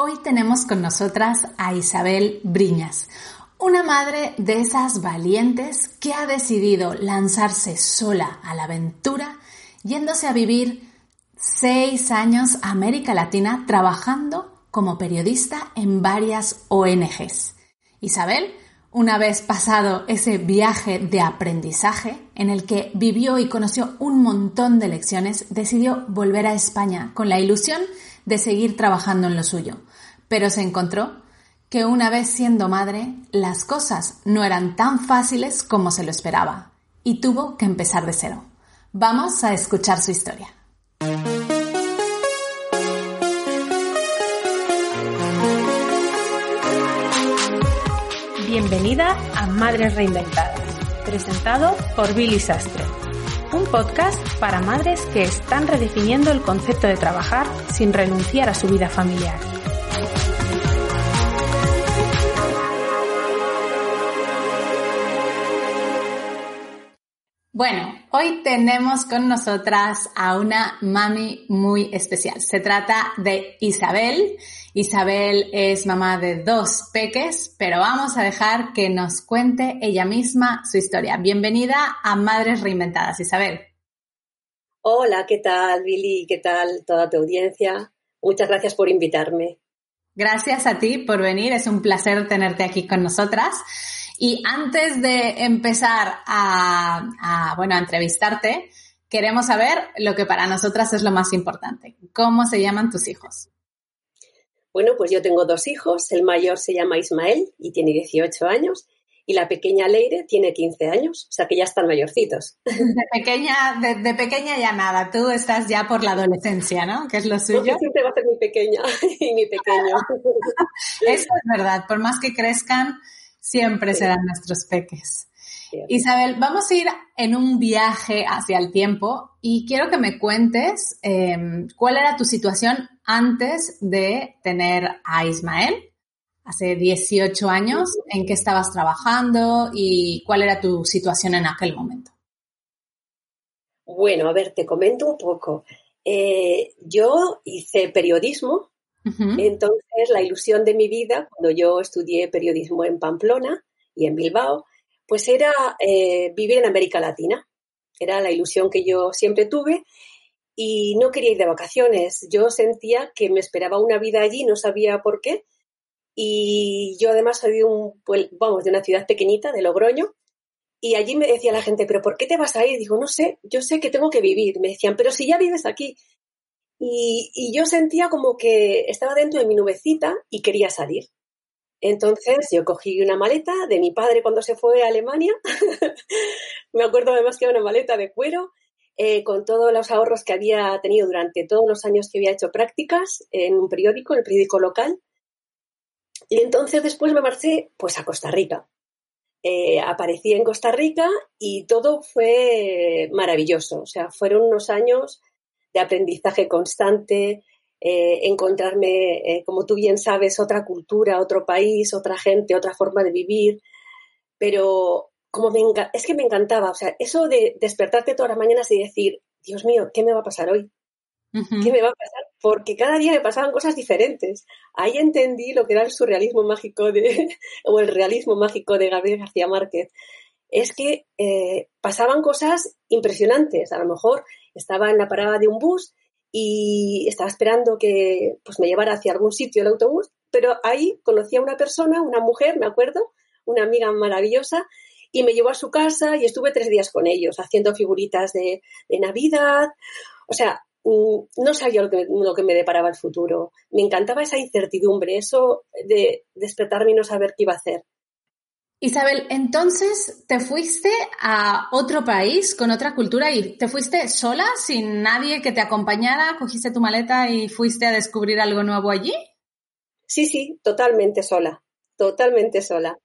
Hoy tenemos con nosotras a Isabel Briñas, una madre de esas valientes que ha decidido lanzarse sola a la aventura, yéndose a vivir seis años a América Latina trabajando como periodista en varias ONGs. Isabel, una vez pasado ese viaje de aprendizaje en el que vivió y conoció un montón de lecciones, decidió volver a España con la ilusión de seguir trabajando en lo suyo pero se encontró que una vez siendo madre, las cosas no eran tan fáciles como se lo esperaba y tuvo que empezar de cero. Vamos a escuchar su historia. Bienvenida a Madres Reinventadas, presentado por Billy Sastre, un podcast para madres que están redefiniendo el concepto de trabajar sin renunciar a su vida familiar. Bueno, hoy tenemos con nosotras a una mami muy especial. Se trata de Isabel. Isabel es mamá de dos peques, pero vamos a dejar que nos cuente ella misma su historia. Bienvenida a Madres Reinventadas, Isabel. Hola, ¿qué tal, Billy? ¿Qué tal toda tu audiencia? Muchas gracias por invitarme. Gracias a ti por venir, es un placer tenerte aquí con nosotras. Y antes de empezar a, bueno, a entrevistarte, queremos saber lo que para nosotras es lo más importante. ¿Cómo se llaman tus hijos? Bueno, pues yo tengo dos hijos. El mayor se llama Ismael y tiene 18 años. Y la pequeña Leire tiene 15 años, o sea que ya están mayorcitos. De pequeña, de, pequeña ya nada, tú estás ya por la adolescencia, ¿no? Que es lo suyo. Yo siempre va a ser mi pequeña y mi pequeño. Eso es verdad, por más que crezcan, siempre serán nuestros peques. Isabel, vamos a ir en un viaje hacia el tiempo y quiero que me cuentes em, cuál era tu situación antes de tener a Ismael, hace 18 años, en qué estabas trabajando y cuál era tu situación en aquel momento. Bueno, a ver, te comento un poco. Eh, yo hice periodismo entonces, la ilusión de mi vida, cuando yo estudié periodismo en Pamplona y en Bilbao, pues era eh, vivir en América Latina. Era la ilusión que yo siempre tuve y no quería ir de vacaciones. Yo sentía que me esperaba una vida allí, no sabía por qué. Y yo además soy de, un, vamos, de una ciudad pequeñita, de Logroño, y allí me decía la gente, pero ¿por qué te vas a ir? Digo, no sé, yo sé que tengo que vivir. Me decían, pero si ya vives aquí. Y, yo sentía como que estaba dentro de mi nubecita y quería salir. Entonces yo cogí una maleta de mi padre cuando se fue a Alemania. Me acuerdo además que era una maleta de cuero eh, con todos los ahorros que había tenido durante todos los años que había hecho prácticas en un periódico, el periódico local. Y entonces después me marché pues a Costa Rica. Eh, aparecí en Costa Rica y todo fue maravilloso. O sea, fueron unos años de aprendizaje constante, eh, encontrarme, eh, como tú bien sabes, otra cultura, otro país, otra gente, otra forma de vivir. Pero como me es que me encantaba, o sea, eso de despertarte todas las mañanas y decir, Dios mío, ¿qué me va a pasar hoy? ¿Qué me va a pasar? Porque cada día me pasaban cosas diferentes. Ahí entendí lo que era el surrealismo mágico de, o el realismo mágico de Gabriel García Márquez. Es que eh, pasaban cosas impresionantes. A lo mejor estaba en la parada de un bus y estaba esperando que pues, me llevara hacia algún sitio el autobús, pero ahí conocí a una persona, una mujer, me acuerdo, una amiga maravillosa, y me llevó a su casa y estuve tres días con ellos haciendo figuritas de, Navidad. O sea, mm, no sabía lo que, lo que me deparaba el futuro. Me encantaba esa incertidumbre, eso de despertarme y no saber qué iba a hacer. Isabel, entonces te fuiste a otro país con otra cultura y te fuiste sola, sin nadie que te acompañara, cogiste tu maleta y fuiste a descubrir algo nuevo allí. Sí, sí, totalmente sola, totalmente sola.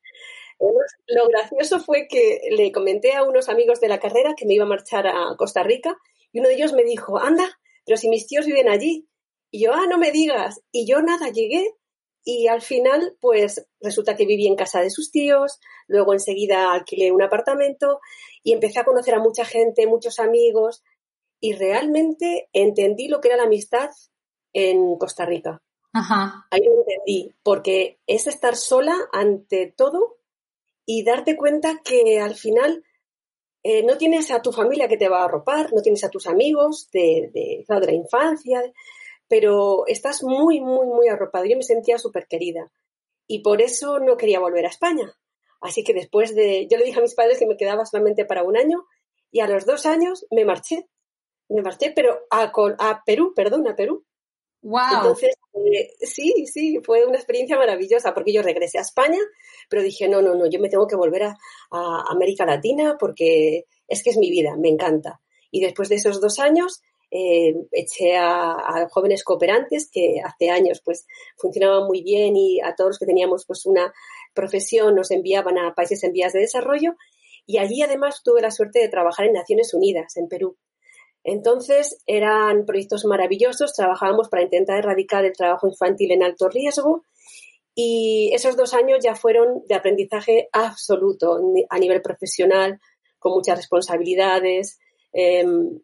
Lo gracioso fue que le comenté a unos amigos de la carrera que me iba a marchar a Costa Rica y uno de ellos me dijo, anda, pero si mis tíos viven allí. Y yo, ah, no me digas. Y yo nada, llegué y al final, pues resulta que viví en casa de sus tíos, luego enseguida alquilé un apartamento y empecé a conocer a mucha gente, muchos amigos y realmente entendí lo que era la amistad en Costa Rica. Ajá. Ahí lo entendí, porque es estar sola ante todo y darte cuenta que al final eh, no tienes a tu familia que te va a arropar, no tienes a tus amigos de, de, de la infancia, pero estás muy, muy, muy arropado. Yo me sentía súper querida y por eso no quería volver a España. Así que después de, yo le dije a mis padres que me quedaba solamente para un año y a los dos años me marché. Me marché, pero a, a Perú, perdón, a Perú. Wow. Entonces, eh, sí, sí, fue una experiencia maravillosa porque yo regresé a España, pero dije, no, no, no, yo me tengo que volver a, América Latina porque es que es mi vida, me encanta. Y después de esos dos años, eh, eché a, jóvenes cooperantes que hace años pues funcionaban muy bien y a todos los que teníamos pues una profesión nos enviaban a países en vías de desarrollo. Y allí además tuve la suerte de trabajar en Naciones Unidas, en Perú. Entonces eran proyectos maravillosos, trabajábamos para intentar erradicar el trabajo infantil en alto riesgo. Y esos dos años ya fueron de aprendizaje absoluto a nivel profesional, con muchas responsabilidades, em,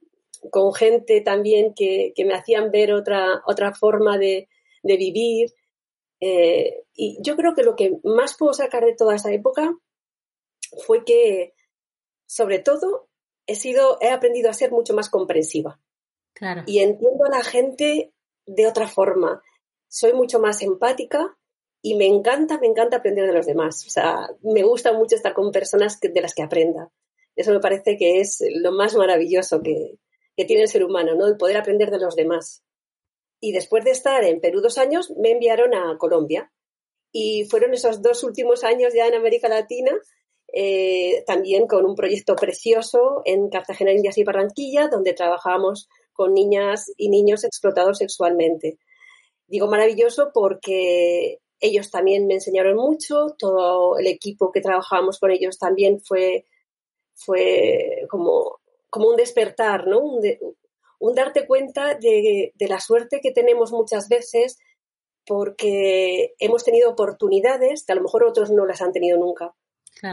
con gente también que, me hacían ver otra, otra forma de, vivir. Eh, y yo creo que lo que más puedo sacar de toda esa época fue que, sobre todo, he sido, he aprendido a ser mucho más comprensiva. Claro. Y entiendo a la gente de otra forma. Soy mucho más empática y me encanta, me encanta aprender de los demás. O sea, me gusta mucho estar con personas de las que aprenda. Eso me parece que es lo más maravilloso que, que tiene el ser humano, ¿no? El poder aprender de los demás. Y después de estar en Perú dos años, me enviaron a Colombia. Y fueron esos dos últimos años ya en América Latina eh, también con un proyecto precioso en Cartagena, Indias y Barranquilla, donde trabajábamos con niñas y niños explotados sexualmente. Digo maravilloso porque ellos también me enseñaron mucho, todo el equipo que trabajábamos con ellos también fue, fue como, como un despertar, ¿no? Un, darte cuenta de, de la suerte que tenemos muchas veces porque hemos tenido oportunidades que a lo mejor otros no las han tenido nunca.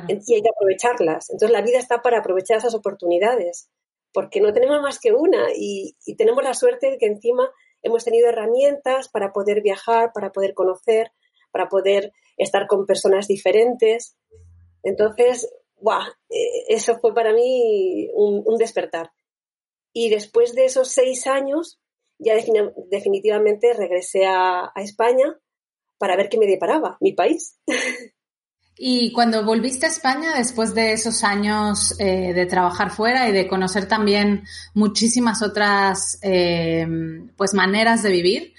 Y hay que aprovecharlas. Entonces la vida está para aprovechar esas oportunidades, porque no tenemos más que una y, tenemos la suerte de que encima hemos tenido herramientas para poder viajar, para poder conocer, para poder estar con personas diferentes. Entonces, ¡buah! Eh, eso fue para mí un, despertar. Y después de esos seis años, ya definitivamente regresé a, a España para ver qué me deparaba mi país. Y cuando volviste a España, después de esos años eh, de trabajar fuera y de conocer también muchísimas otras eh, pues maneras de vivir,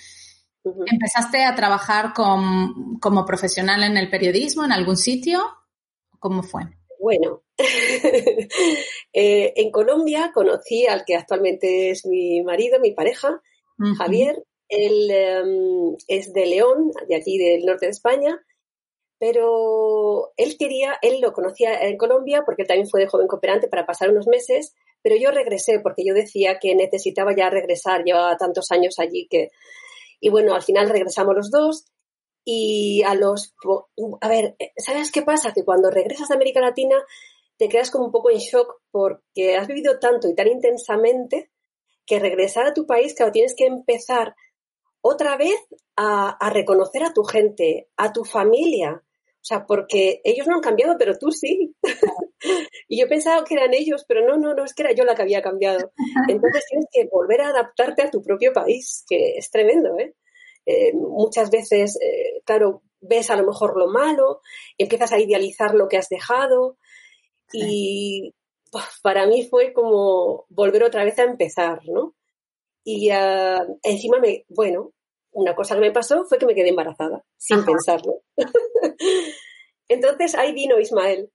¿empezaste a trabajar como profesional en el periodismo en algún sitio? ¿Cómo fue? Bueno, eh, en Colombia conocí al que actualmente es mi marido, mi pareja, Javier. Él em, es de León, de aquí del norte de España pero él quería, él lo conocía en Colombia porque él también fue de joven cooperante para pasar unos meses, pero yo regresé porque yo decía que necesitaba ya regresar, llevaba tantos años allí que... Y bueno, al final regresamos los dos y a los... A ver, ¿sabes qué pasa? Que cuando regresas a América Latina te quedas como un poco en shock porque has vivido tanto y tan intensamente que regresar a tu país, claro, tienes que empezar otra vez a, a reconocer a tu gente, a tu familia, o sea, porque ellos no han cambiado, pero tú sí. y yo pensaba que eran ellos, pero no, no, no, es que era yo la que había cambiado. Entonces tienes que volver a adaptarte a tu propio país, que es tremendo, ¿eh? Eh muchas veces, eh, claro, ves a lo mejor lo malo, empiezas a idealizar lo que has dejado y para mí fue como volver otra vez a empezar, ¿no? Y encima me, bueno, una cosa que me pasó fue que me quedé embarazada, sin pensarlo. Entonces ahí vino Ismael.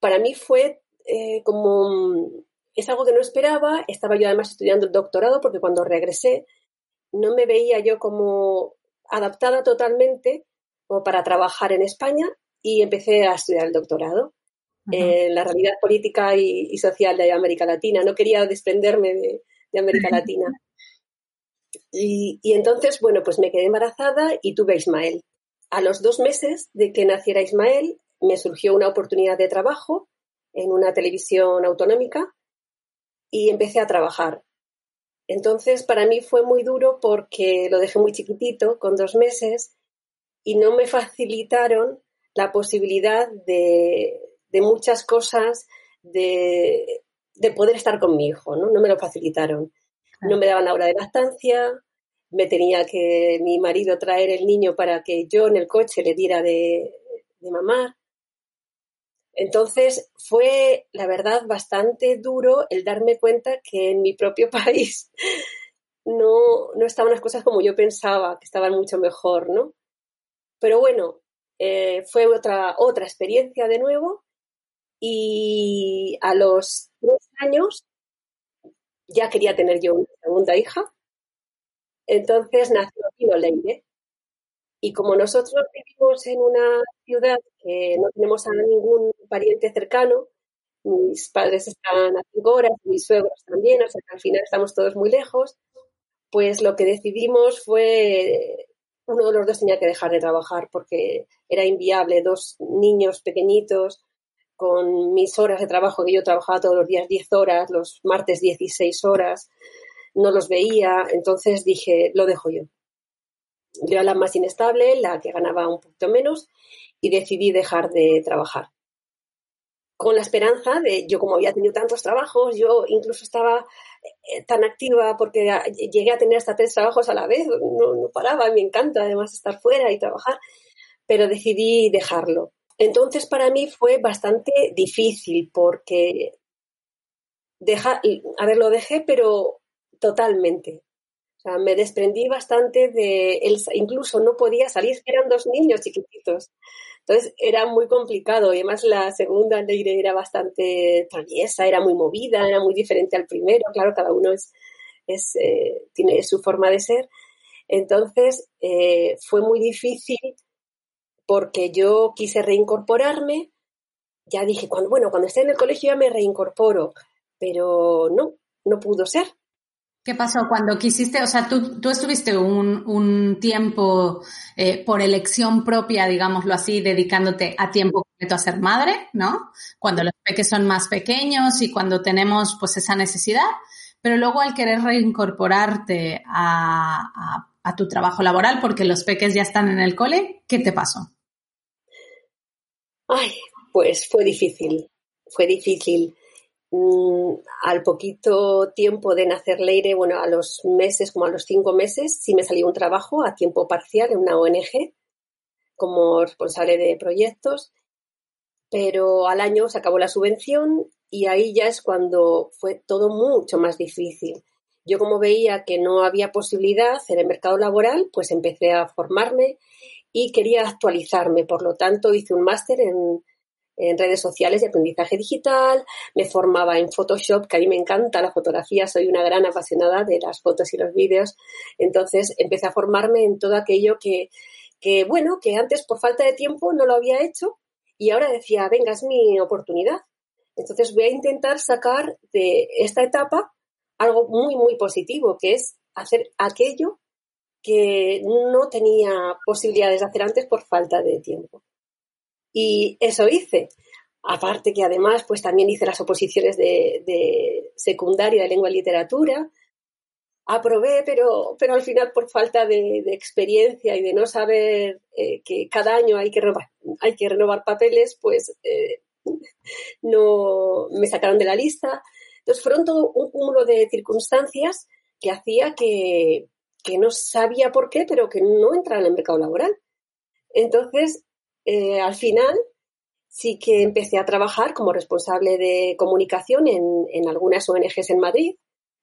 Para mí fue eh, como, es algo que no esperaba, estaba yo además estudiando el doctorado porque cuando regresé no me veía yo como adaptada totalmente como para trabajar en España y empecé a estudiar el doctorado. en la realidad política y, social de América Latina. No quería desprenderme de América Latina. Y, entonces, bueno, pues me quedé embarazada y tuve a Ismael. A los dos meses de que naciera Ismael, me surgió una oportunidad de trabajo en una televisión autonómica y empecé a trabajar. Entonces, para mí fue muy duro porque lo dejé muy chiquitito, con dos meses, y no me facilitaron la posibilidad de, muchas cosas, de, poder estar con mi hijo, ¿no? No me lo facilitaron. No me daban la hora de lactancia, me tenía que mi marido traer el niño para que yo en el coche le diera de, de mamar. Entonces fue, la verdad, bastante duro el darme cuenta que en mi propio país no, no estaban las cosas como yo pensaba, que estaban mucho mejor, ¿no? Pero bueno, eh, fue otra, otra experiencia de nuevo y a los tres años ya quería tener yo una segunda hija. Entonces nació Pino. Y como nosotros vivimos en una ciudad que no tenemos a ningún pariente cercano, mis padres están a cinco horas, mis suegros también, o sea que al final estamos todos muy lejos, pues lo que decidimos fue, uno de los dos tenía que dejar de trabajar porque era inviable, dos niños pequeñitos con mis horas de trabajo, que yo trabajaba todos los días 10 horas, los martes 16 horas, no los veía, entonces dije, lo dejo yo. Yo era la más inestable, la que ganaba un poquito menos y decidí dejar de trabajar. Con la esperanza de, yo como había tenido tantos trabajos, yo incluso estaba eh, tan activa porque llegué a tener hasta tres trabajos a la vez, no, no paraba, me encanta además estar fuera y trabajar, pero decidí dejarlo. Entonces para mí fue bastante difícil porque deja, a ver, lo dejé, pero totalmente. Me desprendí bastante de él, incluso no podía salir, eran dos niños chiquititos. Entonces era muy complicado y además la segunda Leire era bastante traviesa, era muy movida, era muy diferente al primero. Claro, cada uno es eh, tiene su forma de ser. Entonces eh, fue muy difícil porque yo quise reincorporarme. Ya dije, cuando, bueno, cuando esté en el colegio ya me reincorporo, pero no, no pudo ser. ¿Qué pasó cuando quisiste, o sea, tú, tú estuviste un, tiempo eh, por elección propia, digámoslo así, dedicándote a tiempo completo a ser madre, ¿no? Cuando los peques son más pequeños y cuando tenemos pues esa necesidad, pero luego al querer reincorporarte a, a tu trabajo laboral porque los peques ya están en el cole, ¿qué te pasó? Ay, pues fue difícil, fue difícil. Mm, al poquito tiempo de nacer Leire, bueno, a los meses, como a los cinco meses, sí me salió un trabajo a tiempo parcial en una ONG como responsable de proyectos, pero al año se acabó la subvención y ahí ya es cuando fue todo mucho más difícil. Yo como veía que no había posibilidad en el mercado laboral, pues empecé a formarme y quería actualizarme. Por lo tanto, hice un máster en en redes sociales de aprendizaje digital, me formaba en Photoshop, que a mí me encanta la fotografía, soy una gran apasionada de las fotos y los vídeos, entonces empecé a formarme en todo aquello que, que, bueno, que antes por falta de tiempo no lo había hecho y ahora decía, venga, es mi oportunidad. Entonces voy a intentar sacar de esta etapa algo muy, muy positivo, que es hacer aquello que no tenía posibilidades de hacer antes por falta de tiempo. Y eso hice. Aparte que además, pues también hice las oposiciones de, secundaria de lengua y literatura. Aprobé, pero, pero al final por falta de, experiencia y de no saber eh, que cada año hay que renovar, hay que renovar papeles, pues eh, no me sacaron de la lista. Entonces fueron todo un cúmulo de circunstancias que hacía que, que no sabía por qué, pero que no entrara en mercado laboral. Entonces, eh, al final sí que empecé a trabajar como responsable de comunicación en, algunas ONGs en Madrid.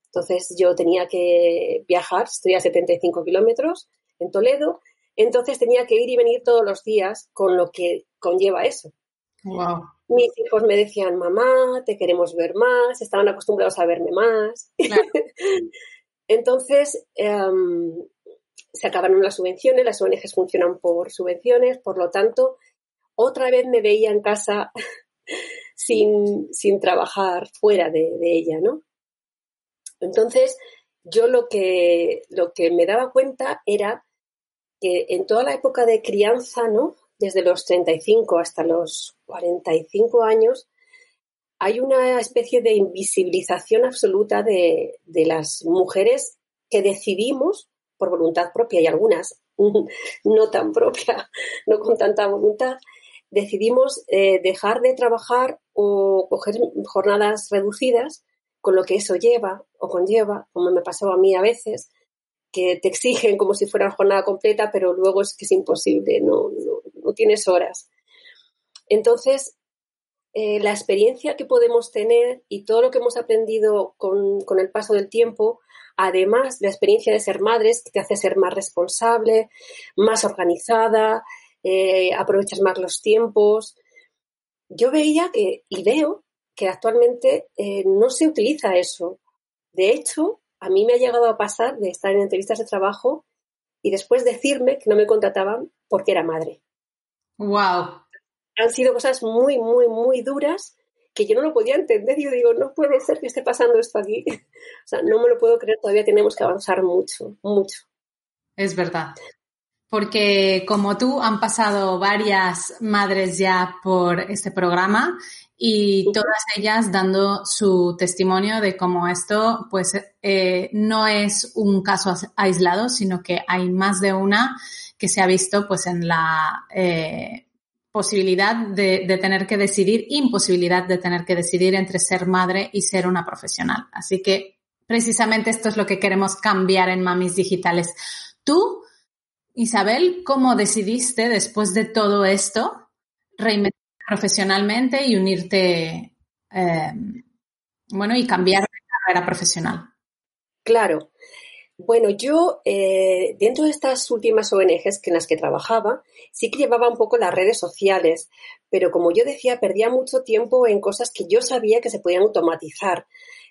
Entonces yo tenía que viajar, estoy a 75 kilómetros en Toledo, entonces tenía que ir y venir todos los días con lo que conlleva eso. Mis hijos me decían, mamá, te queremos ver más, estaban acostumbrados a verme más. entonces, em, se acabaron las subvenciones, las ONGs funcionan por subvenciones, por lo tanto, otra vez me veía en casa sin, trabajar fuera de, ella, ¿no? Entonces, yo lo que, lo que me daba cuenta era que en toda la época de crianza, ¿no? Desde los 35 hasta los 45 años, hay una especie de invisibilización absoluta de, las mujeres que decidimos por voluntad propia y algunas no tan propia, no con tanta voluntad, decidimos eh, dejar de trabajar o coger jornadas reducidas con lo que eso lleva o conlleva, como me pasó a mí a veces, que te exigen como si fuera jornada completa, pero luego es que es imposible, no, no, tienes horas. Entonces, eh, la experiencia que podemos tener y todo lo que hemos aprendido con, el paso del tiempo, además de la experiencia de ser madres, que te hace ser más responsable, más organizada, eh, aprovechas más los tiempos. Yo veía que, y veo que actualmente eh, no se utiliza eso. De hecho, a mí me ha llegado a pasar de estar en entrevistas de trabajo y después decirme que no me contrataban porque era madre. Wow han sido cosas muy, muy, muy duras que yo no lo podía entender. Yo digo, no puede ser que esté pasando esto aquí. o sea, no me lo puedo creer, todavía tenemos que avanzar mucho, mucho. Es verdad. Porque como tú han pasado varias madres ya por este programa y todas ellas dando su testimonio de cómo esto pues eh, no es un caso aislado, sino que hay más de una que se ha visto pues en la eh, posibilidad de, tener que decidir, imposibilidad de tener que decidir entre ser madre y ser una profesional. Así que precisamente esto es lo que queremos cambiar en Mamis Digitales. Tú, Isabel, ¿cómo decidiste después de todo esto reinventarte profesionalmente y unirte, eh, bueno, y cambiar de carrera profesional? Claro, bueno, yo eh, dentro de estas últimas ONGs en las que trabajaba, sí que llevaba un poco las redes sociales, pero como yo decía, perdía mucho tiempo en cosas que yo sabía que se podían automatizar.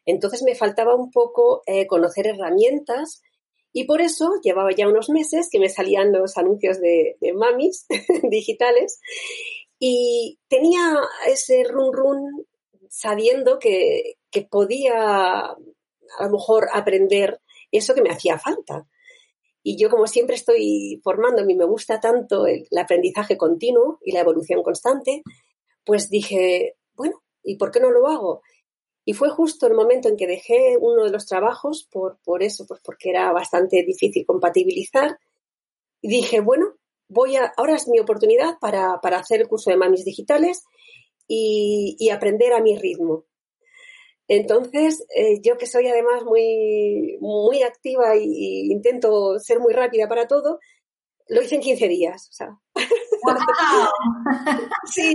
Entonces me faltaba un poco eh, conocer herramientas y por eso llevaba ya unos meses que me salían los anuncios de, mamis digitales y tenía ese run run sabiendo que, que podía a lo mejor aprender eso que me hacía falta. Y yo, como siempre estoy formándome y me gusta tanto el, aprendizaje continuo y la evolución constante, pues dije, bueno, ¿y por qué no lo hago? Y fue justo el momento en que dejé uno de los trabajos por, por eso, pues porque era bastante difícil compatibilizar. Y dije, bueno, voy a, ahora es mi oportunidad para, para hacer el curso de mamis digitales y, y aprender a mi ritmo. Entonces, eh, yo que soy además muy, muy activa y, intento ser muy rápida para todo, lo hice en 15 días. O sea. sí,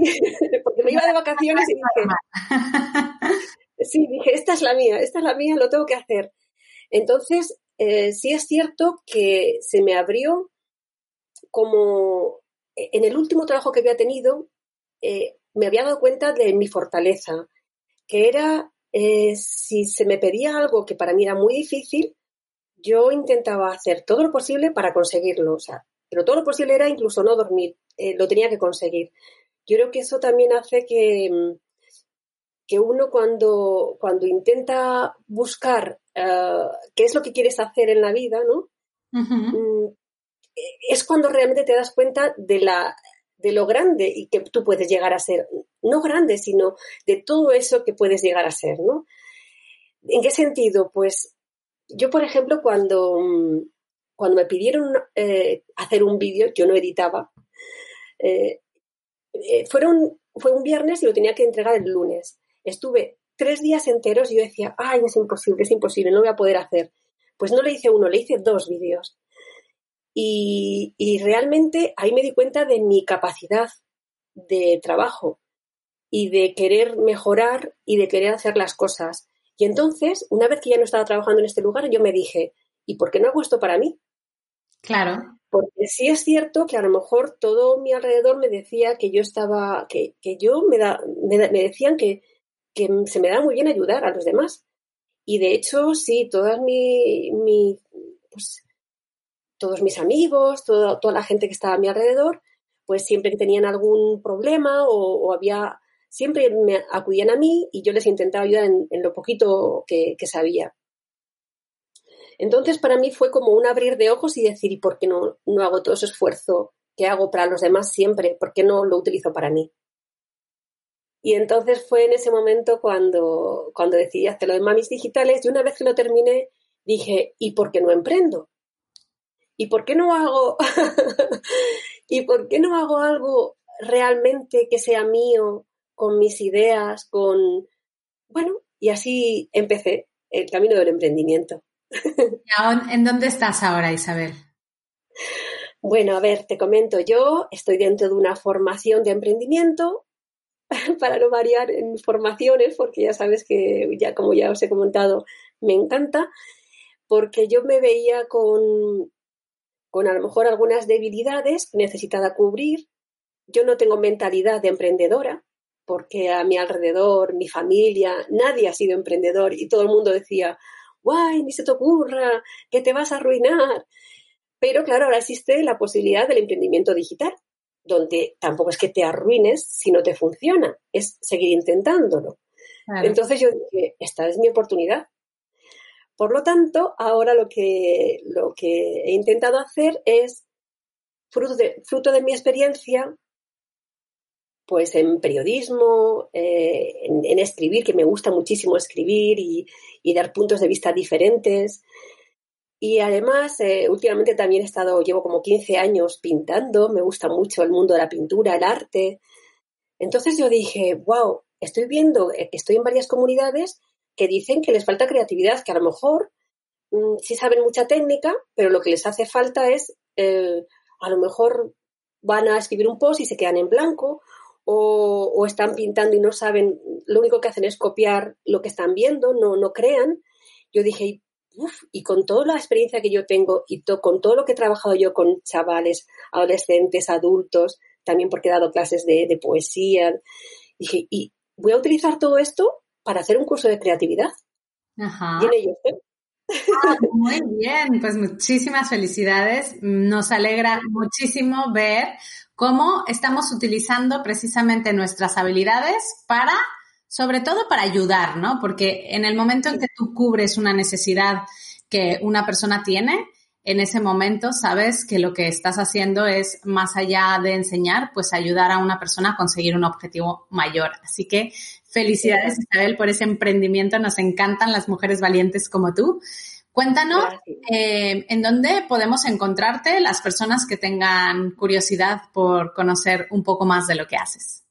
porque me iba de vacaciones y dije, sí, dije, esta es la mía, esta es la mía, lo tengo que hacer. Entonces, eh, sí es cierto que se me abrió como en el último trabajo que había tenido, eh, me había dado cuenta de mi fortaleza, que era eh, si se me pedía algo que para mí era muy difícil, yo intentaba hacer todo lo posible para conseguirlo. O sea, pero todo lo posible era incluso no dormir, eh, lo tenía que conseguir. Yo creo que eso también hace que, mm, que uno cuando, cuando intenta buscar eh, qué es lo que quieres hacer en la vida, ¿no? Mm, es cuando realmente te das cuenta de la, de lo grande y que tú puedes llegar a ser. No grande, sino de todo eso que puedes llegar a ser, ¿no? ¿En qué sentido? Pues yo, por ejemplo, cuando, cuando me pidieron eh, hacer un vídeo, yo no editaba, eh, eh, fueron, fue un viernes y lo tenía que entregar el lunes. Estuve tres días enteros y yo decía, ay, es imposible, es imposible, no voy a poder hacer. Pues no le hice uno, le hice dos vídeos. Y, realmente ahí me di cuenta de mi capacidad de trabajo y de querer mejorar y de querer hacer las cosas. Y entonces, una vez que ya no estaba trabajando en este lugar, yo me dije, ¿y por qué no hago esto para mí? Claro. Porque sí es cierto que a lo mejor todo mi alrededor me decía que yo estaba, que, que yo me, da, me, decían que, que, se me da muy bien ayudar a los demás. Y de hecho, sí, todas mi, mi pues, todos mis amigos, toda la gente que estaba a mi alrededor, pues siempre que tenían algún problema o, había, siempre me acudían a mí y yo les intentaba ayudar en, lo poquito que, sabía. Entonces, para mí fue como un abrir de ojos y decir, ¿y por qué no, no hago todo ese esfuerzo que hago para los demás siempre? ¿Por qué no lo utilizo para mí? Y entonces fue en ese momento cuando, cuando decidí hacerlo de mamis digitales y una vez que lo terminé dije, ¿y por qué no emprendo? ¿Y por qué no hago, ¿y por qué no hago algo realmente que sea mío, con mis ideas, con, bueno, y así empecé el camino del emprendimiento. ¿En dónde estás ahora, Isabel? Bueno, a ver, te comento, yo estoy dentro de una formación de emprendimiento, para no variar en formaciones, porque ya sabes que, ya como ya os he comentado, me encanta, porque yo me veía con, con a lo mejor algunas debilidades necesitada cubrir. Yo no tengo mentalidad de emprendedora, porque a mi alrededor, mi familia, nadie ha sido emprendedor y todo el mundo decía, guay, ni se te ocurra, que te vas a arruinar. Pero claro, ahora existe la posibilidad del emprendimiento digital, donde tampoco es que te arruines si no te funciona, es seguir intentándolo. Entonces yo dije, esta es mi oportunidad. Por lo tanto, ahora lo que, he intentado hacer es, fruto de, mi experiencia, pues en periodismo, eh, en, escribir, que me gusta muchísimo escribir y, dar puntos de vista diferentes. Y además, eh, últimamente también he estado, llevo como 15 años pintando, me gusta mucho el mundo de la pintura, el arte. Entonces yo dije, wow, estoy viendo que estoy en varias comunidades que dicen que les falta creatividad, que a lo mejor mm, sí saben mucha técnica, pero lo que les hace falta es, eh, a lo mejor van a escribir un post y se quedan en blanco, o, están pintando y no saben, lo único que hacen es copiar lo que están viendo, no, no crean. Yo dije, uff, y con toda la experiencia que yo tengo y con todo lo que he trabajado yo con chavales, adolescentes, adultos, también porque he dado clases de, poesía, dije, y voy a utilizar todo esto para hacer un curso de creatividad. Ajá. Ah, muy bien, pues muchísimas felicidades. Nos alegra muchísimo ver cómo estamos utilizando precisamente nuestras habilidades para, sobre todo para ayudar, ¿no? Porque en el momento en que tú cubres una necesidad que una persona tiene, en ese momento sabes que lo que estás haciendo es, más allá de enseñar, pues ayudar a una persona a conseguir un objetivo mayor. Así que felicidades, Isabel, por ese emprendimiento. Nos encantan las mujeres valientes como tú. Cuéntanos eh, en dónde podemos encontrarte las personas que tengan curiosidad por conocer un poco más de lo que haces.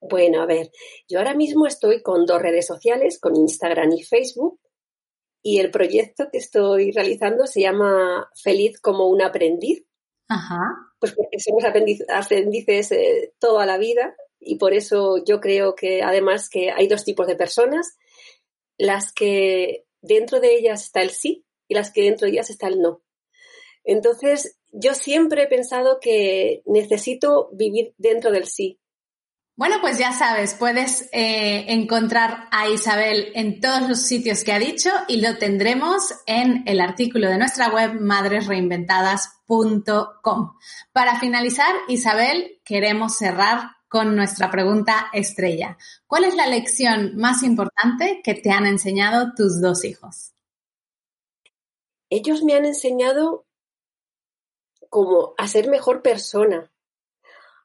Bueno, a ver, yo ahora mismo estoy con dos redes sociales, con Instagram y Facebook, y el proyecto que estoy realizando se llama Feliz como un aprendiz. Ajá. Pues porque somos aprendices eh, toda la vida y por eso yo creo que además que hay dos tipos de personas, las que dentro de ellas está el sí y las que dentro de ellas está el no. Entonces, yo siempre he pensado que necesito vivir dentro del sí. Bueno, pues ya sabes, puedes eh, encontrar a Isabel en todos los sitios que ha dicho y lo tendremos en el artículo de nuestra web madresreinventadas.com. Para finalizar, Isabel, queremos cerrar con nuestra pregunta estrella. ¿Cuál es la lección más importante que te han enseñado tus dos hijos? Ellos me han enseñado como a ser mejor persona,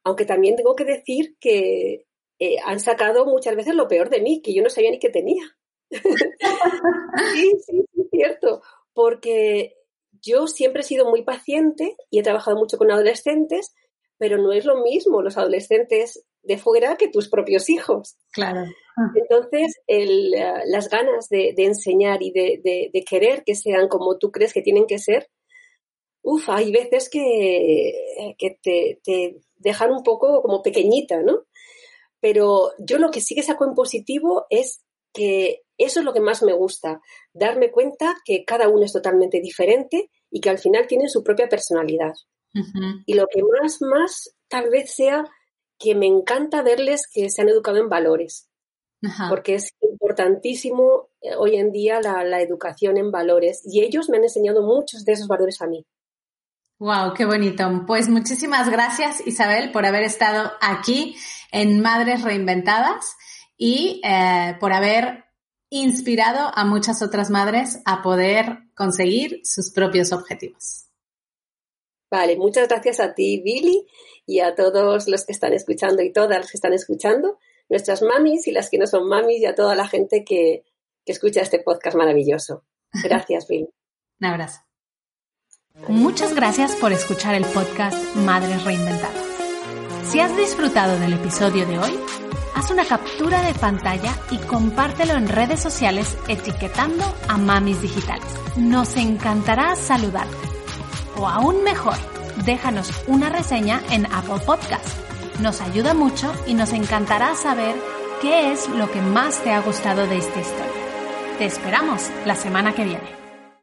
aunque también tengo que decir que eh, han sacado muchas veces lo peor de mí, que yo no sabía ni que tenía. sí, sí, es cierto, porque yo siempre he sido muy paciente y he trabajado mucho con adolescentes, pero no es lo mismo los adolescentes de fuera que tus propios hijos. Claro. Entonces, el, eh, las ganas de, enseñar y de, querer que sean como tú crees que tienen que ser, uff, hay veces que, que te, te, dejan un poco como pequeñita, ¿no? Pero yo lo que sí que saco en positivo es que eso es lo que más me gusta, darme cuenta que cada uno es totalmente diferente y que al final tienen su propia personalidad. Y lo que más, más tal vez sea que me encanta verles que se han educado en valores, porque es importantísimo eh, hoy en día la, educación en valores y ellos me han enseñado muchos de esos valores a mí. Wow, qué bonito. Pues muchísimas gracias Isabel por haber estado aquí en Madres Reinventadas y eh, por haber inspirado a muchas otras madres a poder conseguir sus propios objetivos. Vale, muchas gracias a ti, Billy, y a todos los que están escuchando y todas las que están escuchando. nuestras mamis y las que no son mamis y a toda la gente que, que escucha este podcast maravilloso. Gracias, Bill. Un abrazo. Muchas gracias por escuchar el podcast Madres Reinventadas. Si has disfrutado del episodio de hoy, haz una captura de pantalla y compártelo en redes sociales etiquetando a Mamis Digitales. Nos encantará saludarte. O aún mejor, déjanos una reseña en Apple Podcast. Nos ayuda mucho y nos encantará saber qué es lo que más te ha gustado de esta historia. Te esperamos la semana que viene.